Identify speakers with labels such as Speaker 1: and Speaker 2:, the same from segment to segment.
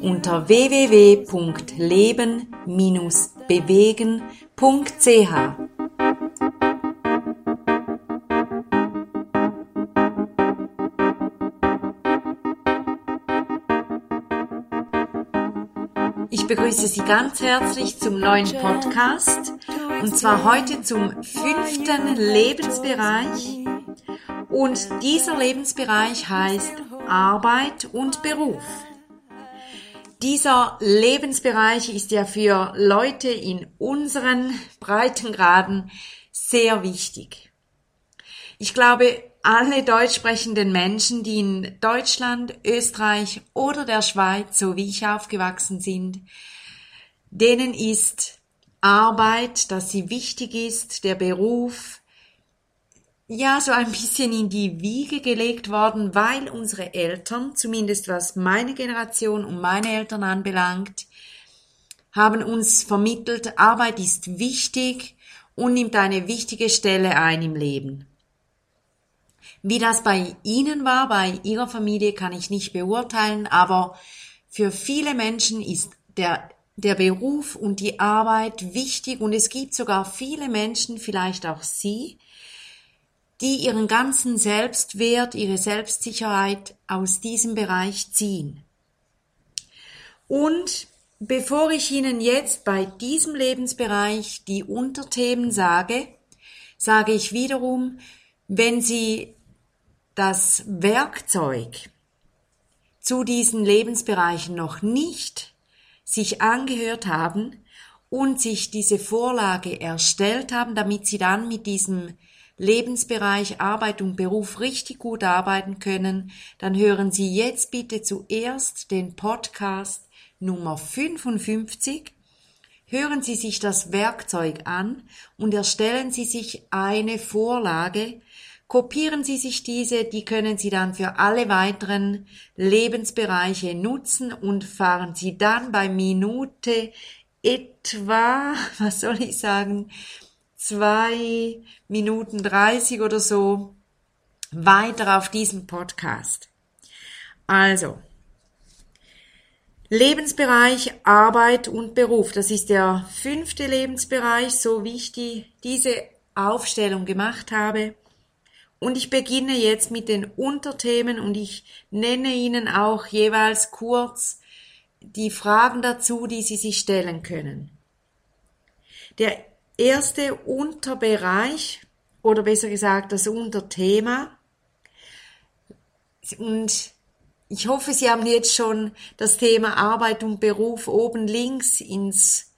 Speaker 1: unter www.leben-bewegen.ch. Ich begrüße Sie ganz herzlich zum neuen Podcast und zwar heute zum fünften Lebensbereich. Und dieser Lebensbereich heißt Arbeit und Beruf. Dieser Lebensbereich ist ja für Leute in unseren Breitengraden sehr wichtig. Ich glaube, alle deutsch sprechenden Menschen, die in Deutschland, Österreich oder der Schweiz, so wie ich aufgewachsen sind, denen ist Arbeit, dass sie wichtig ist, der Beruf, ja, so ein bisschen in die Wiege gelegt worden, weil unsere Eltern, zumindest was meine Generation und meine Eltern anbelangt, haben uns vermittelt, Arbeit ist wichtig und nimmt eine wichtige Stelle ein im Leben. Wie das bei Ihnen war, bei Ihrer Familie, kann ich nicht beurteilen, aber für viele Menschen ist der, der Beruf und die Arbeit wichtig und es gibt sogar viele Menschen, vielleicht auch Sie, die ihren ganzen Selbstwert, ihre Selbstsicherheit aus diesem Bereich ziehen. Und bevor ich Ihnen jetzt bei diesem Lebensbereich die Unterthemen sage, sage ich wiederum, wenn Sie das Werkzeug zu diesen Lebensbereichen noch nicht sich angehört haben und sich diese Vorlage erstellt haben, damit Sie dann mit diesem Lebensbereich Arbeit und Beruf richtig gut arbeiten können, dann hören Sie jetzt bitte zuerst den Podcast Nummer 55. Hören Sie sich das Werkzeug an und erstellen Sie sich eine Vorlage. Kopieren Sie sich diese, die können Sie dann für alle weiteren Lebensbereiche nutzen und fahren Sie dann bei Minute etwa, was soll ich sagen, zwei Minuten dreißig oder so weiter auf diesem Podcast. Also, Lebensbereich Arbeit und Beruf. Das ist der fünfte Lebensbereich, so wie ich die, diese Aufstellung gemacht habe. Und ich beginne jetzt mit den Unterthemen und ich nenne Ihnen auch jeweils kurz die Fragen dazu, die Sie sich stellen können. Der erste Unterbereich oder besser gesagt das Unterthema. Und ich hoffe, Sie haben jetzt schon das Thema Arbeit und Beruf oben links ins,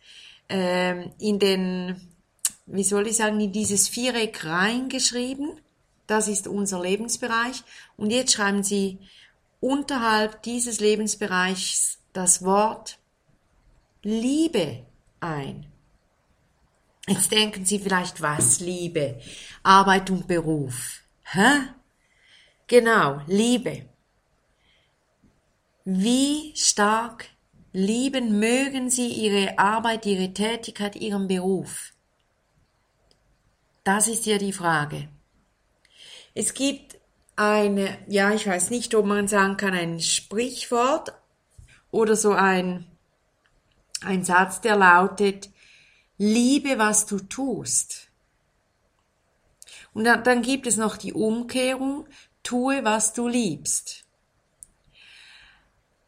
Speaker 1: äh, in den, wie soll ich sagen, in dieses Viereck reingeschrieben. Das ist unser Lebensbereich. Und jetzt schreiben Sie unterhalb dieses Lebensbereichs das Wort Liebe ein. Jetzt denken Sie vielleicht, was Liebe? Arbeit und Beruf. Hä? Genau, Liebe. Wie stark lieben mögen Sie Ihre Arbeit, Ihre Tätigkeit, Ihren Beruf? Das ist ja die Frage. Es gibt eine, ja, ich weiß nicht, ob man sagen kann, ein Sprichwort oder so ein, ein Satz, der lautet, liebe, was du tust. Und dann gibt es noch die Umkehrung, tue, was du liebst.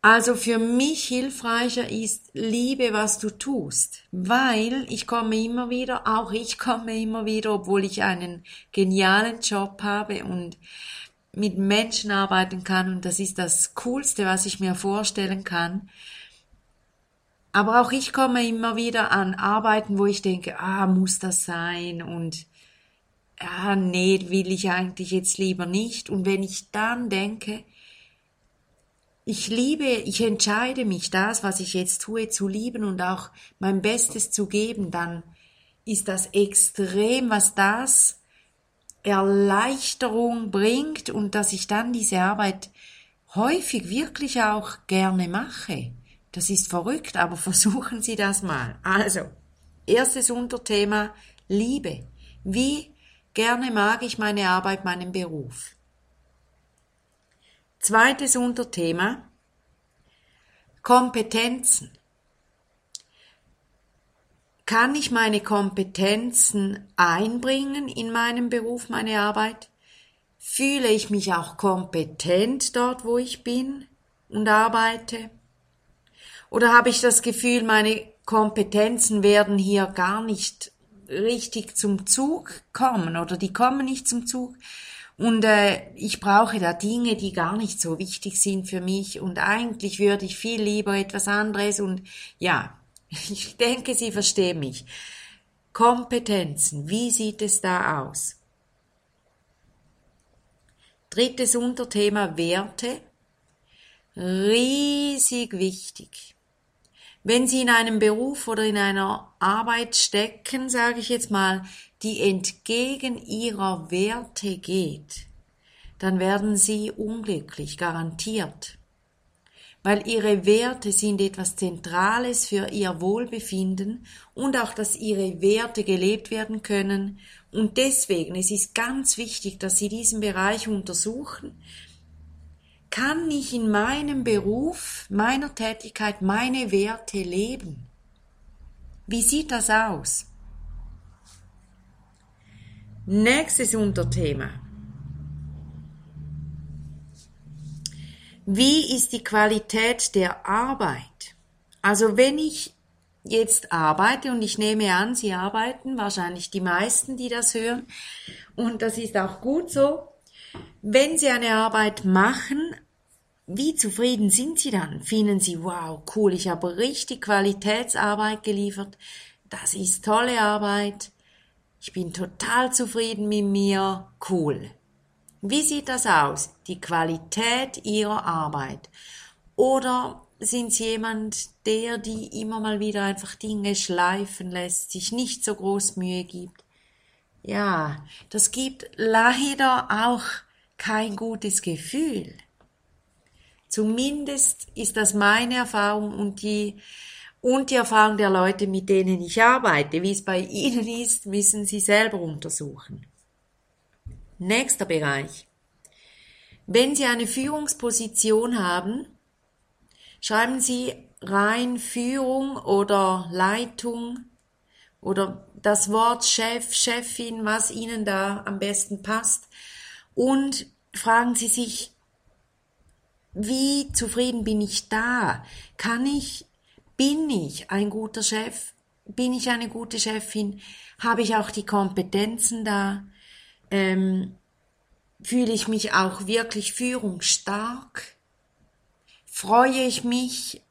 Speaker 1: Also für mich hilfreicher ist, liebe, was du tust, weil ich komme immer wieder, auch ich komme immer wieder, obwohl ich einen genialen Job habe und mit Menschen arbeiten kann und das ist das Coolste, was ich mir vorstellen kann, aber auch ich komme immer wieder an Arbeiten, wo ich denke, ah, muss das sein und ah, nee, will ich eigentlich jetzt lieber nicht. Und wenn ich dann denke, ich liebe, ich entscheide mich, das, was ich jetzt tue, zu lieben und auch mein Bestes zu geben, dann ist das extrem, was das Erleichterung bringt und dass ich dann diese Arbeit häufig wirklich auch gerne mache. Das ist verrückt, aber versuchen Sie das mal. Also, erstes Unterthema Liebe. Wie gerne mag ich meine Arbeit, meinen Beruf? Zweites Unterthema Kompetenzen. Kann ich meine Kompetenzen einbringen in meinen Beruf, meine Arbeit? Fühle ich mich auch kompetent dort, wo ich bin und arbeite? Oder habe ich das Gefühl, meine Kompetenzen werden hier gar nicht richtig zum Zug kommen oder die kommen nicht zum Zug? Und äh, ich brauche da Dinge, die gar nicht so wichtig sind für mich und eigentlich würde ich viel lieber etwas anderes und ja, Ich denke, Sie verstehen mich. Kompetenzen, wie sieht es da aus? Drittes Unterthema Werte. Riesig wichtig. Wenn Sie in einem Beruf oder in einer Arbeit stecken, sage ich jetzt mal, die entgegen Ihrer Werte geht, dann werden Sie unglücklich, garantiert weil ihre Werte sind etwas Zentrales für ihr Wohlbefinden und auch, dass ihre Werte gelebt werden können. Und deswegen, es ist ganz wichtig, dass Sie diesen Bereich untersuchen. Kann ich in meinem Beruf, meiner Tätigkeit meine Werte leben? Wie sieht das aus? Nächstes Unterthema. Wie ist die Qualität der Arbeit? Also wenn ich jetzt arbeite und ich nehme an, Sie arbeiten, wahrscheinlich die meisten, die das hören, und das ist auch gut so, wenn Sie eine Arbeit machen, wie zufrieden sind Sie dann? Finden Sie, wow, cool, ich habe richtig Qualitätsarbeit geliefert, das ist tolle Arbeit, ich bin total zufrieden mit mir, cool. Wie sieht das aus? Die Qualität Ihrer Arbeit. Oder sind Sie jemand, der die immer mal wieder einfach Dinge schleifen lässt, sich nicht so groß Mühe gibt? Ja, das gibt leider auch kein gutes Gefühl. Zumindest ist das meine Erfahrung und die, und die Erfahrung der Leute, mit denen ich arbeite. Wie es bei Ihnen ist, müssen Sie selber untersuchen. Nächster Bereich. Wenn Sie eine Führungsposition haben, schreiben Sie rein Führung oder Leitung oder das Wort Chef, Chefin, was Ihnen da am besten passt und fragen Sie sich, wie zufrieden bin ich da? Kann ich, bin ich ein guter Chef? Bin ich eine gute Chefin? Habe ich auch die Kompetenzen da? ähm, fühle ich mich auch wirklich führungsstark? Freue ich mich,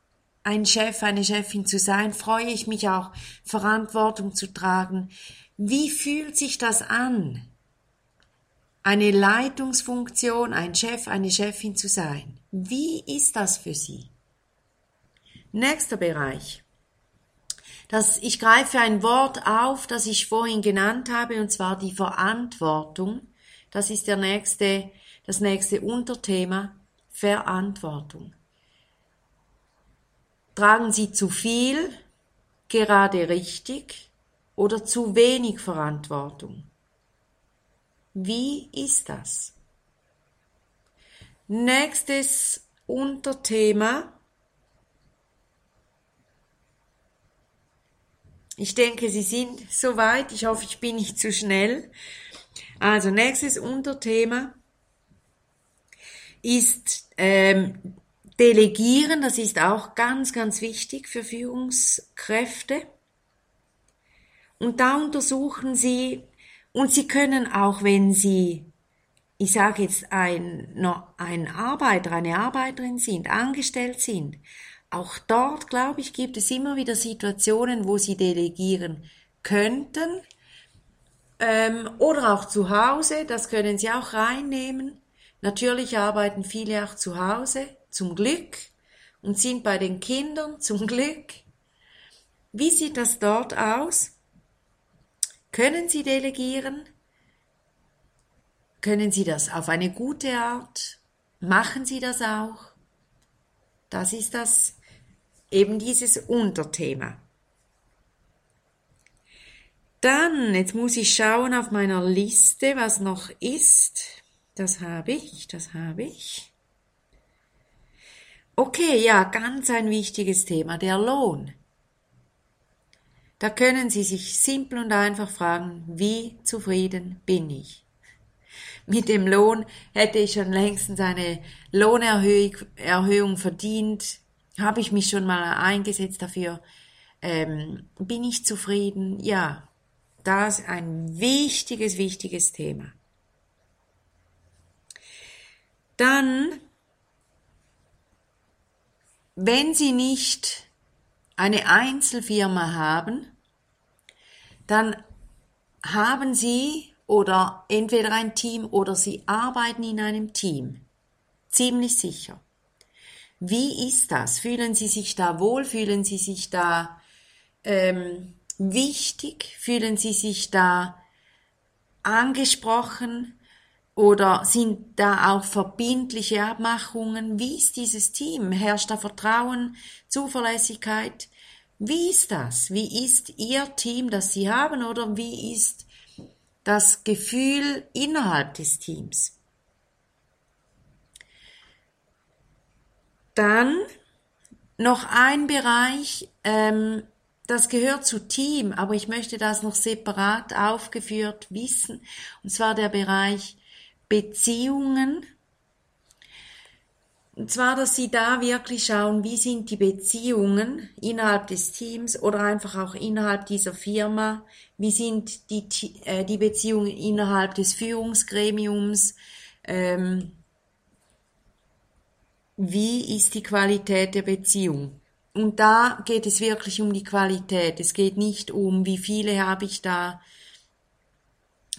Speaker 1: ein Chef, eine Chefin zu sein? Freue ich mich auch, Verantwortung zu tragen? Wie fühlt sich das an? Eine Leitungsfunktion, ein Chef, eine Chefin zu sein. Wie ist das für Sie? Nächster Bereich. Das, ich greife ein Wort auf, das ich vorhin genannt habe, und zwar die Verantwortung. Das ist der nächste, das nächste Unterthema. Verantwortung. Tragen Sie zu viel, gerade richtig oder zu wenig Verantwortung? Wie ist das? Nächstes Unterthema Ich denke, Sie sind soweit. Ich hoffe, ich bin nicht zu schnell. Also nächstes Unterthema ist ähm, Delegieren. Das ist auch ganz, ganz wichtig für Führungskräfte. Und da untersuchen Sie, und Sie können auch, wenn Sie, ich sage jetzt, ein, ein Arbeiter, eine Arbeiterin sind, angestellt sind, auch dort, glaube ich, gibt es immer wieder Situationen, wo sie delegieren könnten. Ähm, oder auch zu Hause, das können Sie auch reinnehmen. Natürlich arbeiten viele auch zu Hause, zum Glück und sind bei den Kindern zum Glück. Wie sieht das dort aus? Können Sie delegieren? Können Sie das auf eine gute Art? Machen Sie das auch? Das ist das eben dieses Unterthema. Dann, jetzt muss ich schauen auf meiner Liste, was noch ist. Das habe ich, das habe ich. Okay, ja, ganz ein wichtiges Thema, der Lohn. Da können Sie sich simpel und einfach fragen, wie zufrieden bin ich? Mit dem Lohn hätte ich schon längstens eine Lohnerhöhung verdient, habe ich mich schon mal eingesetzt dafür, ähm, bin ich zufrieden? Ja, das ist ein wichtiges, wichtiges Thema. Dann, wenn Sie nicht eine Einzelfirma haben, dann haben Sie oder entweder ein Team oder Sie arbeiten in einem Team. Ziemlich sicher. Wie ist das? Fühlen Sie sich da wohl? Fühlen Sie sich da ähm, wichtig? Fühlen Sie sich da angesprochen? Oder sind da auch verbindliche Abmachungen? Wie ist dieses Team? Herrscht da Vertrauen, Zuverlässigkeit? Wie ist das? Wie ist Ihr Team, das Sie haben? Oder wie ist das Gefühl innerhalb des Teams? Dann noch ein Bereich, ähm, das gehört zu Team, aber ich möchte das noch separat aufgeführt wissen, und zwar der Bereich Beziehungen. Und zwar, dass Sie da wirklich schauen, wie sind die Beziehungen innerhalb des Teams oder einfach auch innerhalb dieser Firma, wie sind die, äh, die Beziehungen innerhalb des Führungsgremiums, ähm, wie ist die Qualität der Beziehung. Und da geht es wirklich um die Qualität. Es geht nicht um, wie viele habe ich da,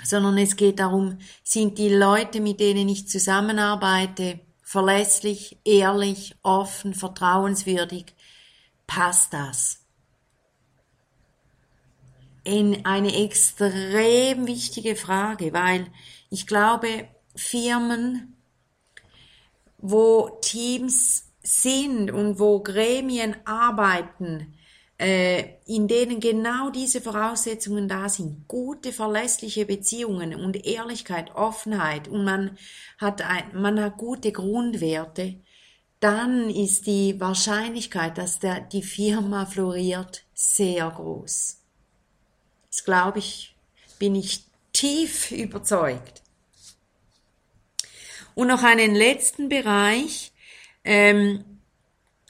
Speaker 1: sondern es geht darum, sind die Leute, mit denen ich zusammenarbeite, verlässlich, ehrlich, offen, vertrauenswürdig, passt das? In eine extrem wichtige Frage, weil ich glaube, Firmen wo Teams sind und wo Gremien arbeiten, in denen genau diese Voraussetzungen da sind, gute, verlässliche Beziehungen und Ehrlichkeit, Offenheit und man hat, ein, man hat gute Grundwerte, dann ist die Wahrscheinlichkeit, dass der, die Firma floriert, sehr groß. Das glaube ich, bin ich tief überzeugt. Und noch einen letzten Bereich, ähm,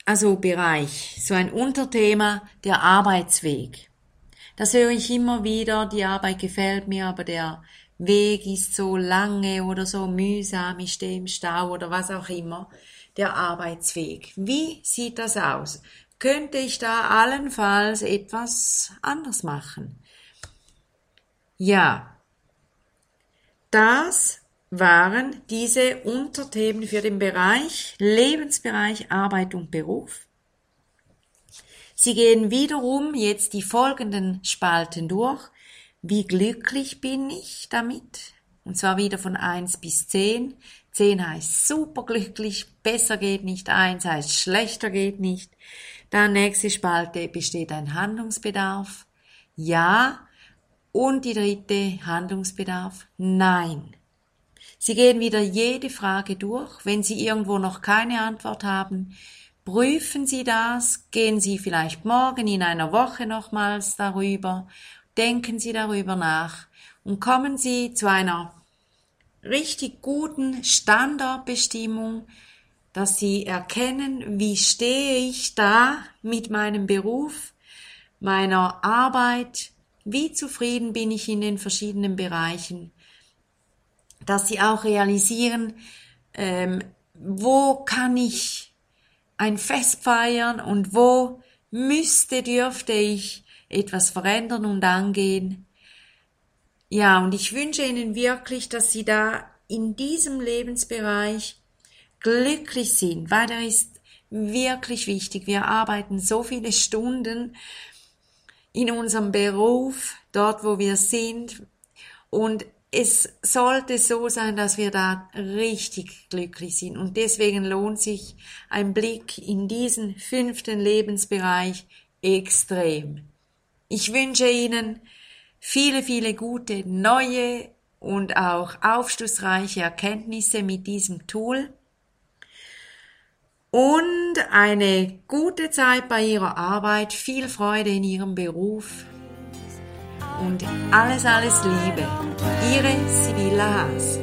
Speaker 1: also Bereich, so ein Unterthema, der Arbeitsweg. Das höre ich immer wieder, die Arbeit gefällt mir, aber der Weg ist so lange oder so mühsam, ich stehe im Stau oder was auch immer. Der Arbeitsweg. Wie sieht das aus? Könnte ich da allenfalls etwas anders machen? Ja, das waren diese Unterthemen für den Bereich Lebensbereich Arbeit und Beruf. Sie gehen wiederum jetzt die folgenden Spalten durch. Wie glücklich bin ich damit? Und zwar wieder von eins bis zehn. Zehn heißt superglücklich, besser geht nicht, eins heißt schlechter geht nicht. Dann nächste Spalte besteht ein Handlungsbedarf. Ja. Und die dritte Handlungsbedarf. Nein. Sie gehen wieder jede Frage durch. Wenn Sie irgendwo noch keine Antwort haben, prüfen Sie das, gehen Sie vielleicht morgen in einer Woche nochmals darüber, denken Sie darüber nach. Und kommen Sie zu einer richtig guten Standardbestimmung, dass Sie erkennen, wie stehe ich da mit meinem Beruf, meiner Arbeit, wie zufrieden bin ich in den verschiedenen Bereichen dass sie auch realisieren, ähm, wo kann ich ein Fest feiern und wo müsste, dürfte ich etwas verändern und angehen. Ja, und ich wünsche Ihnen wirklich, dass Sie da in diesem Lebensbereich glücklich sind, weil er ist wirklich wichtig. Wir arbeiten so viele Stunden in unserem Beruf, dort wo wir sind und es sollte so sein, dass wir da richtig glücklich sind. Und deswegen lohnt sich ein Blick in diesen fünften Lebensbereich extrem. Ich wünsche Ihnen viele, viele gute neue und auch aufschlussreiche Erkenntnisse mit diesem Tool und eine gute Zeit bei Ihrer Arbeit, viel Freude in Ihrem Beruf und alles, alles Liebe. Ihre Sibylla Haas.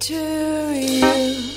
Speaker 1: To you.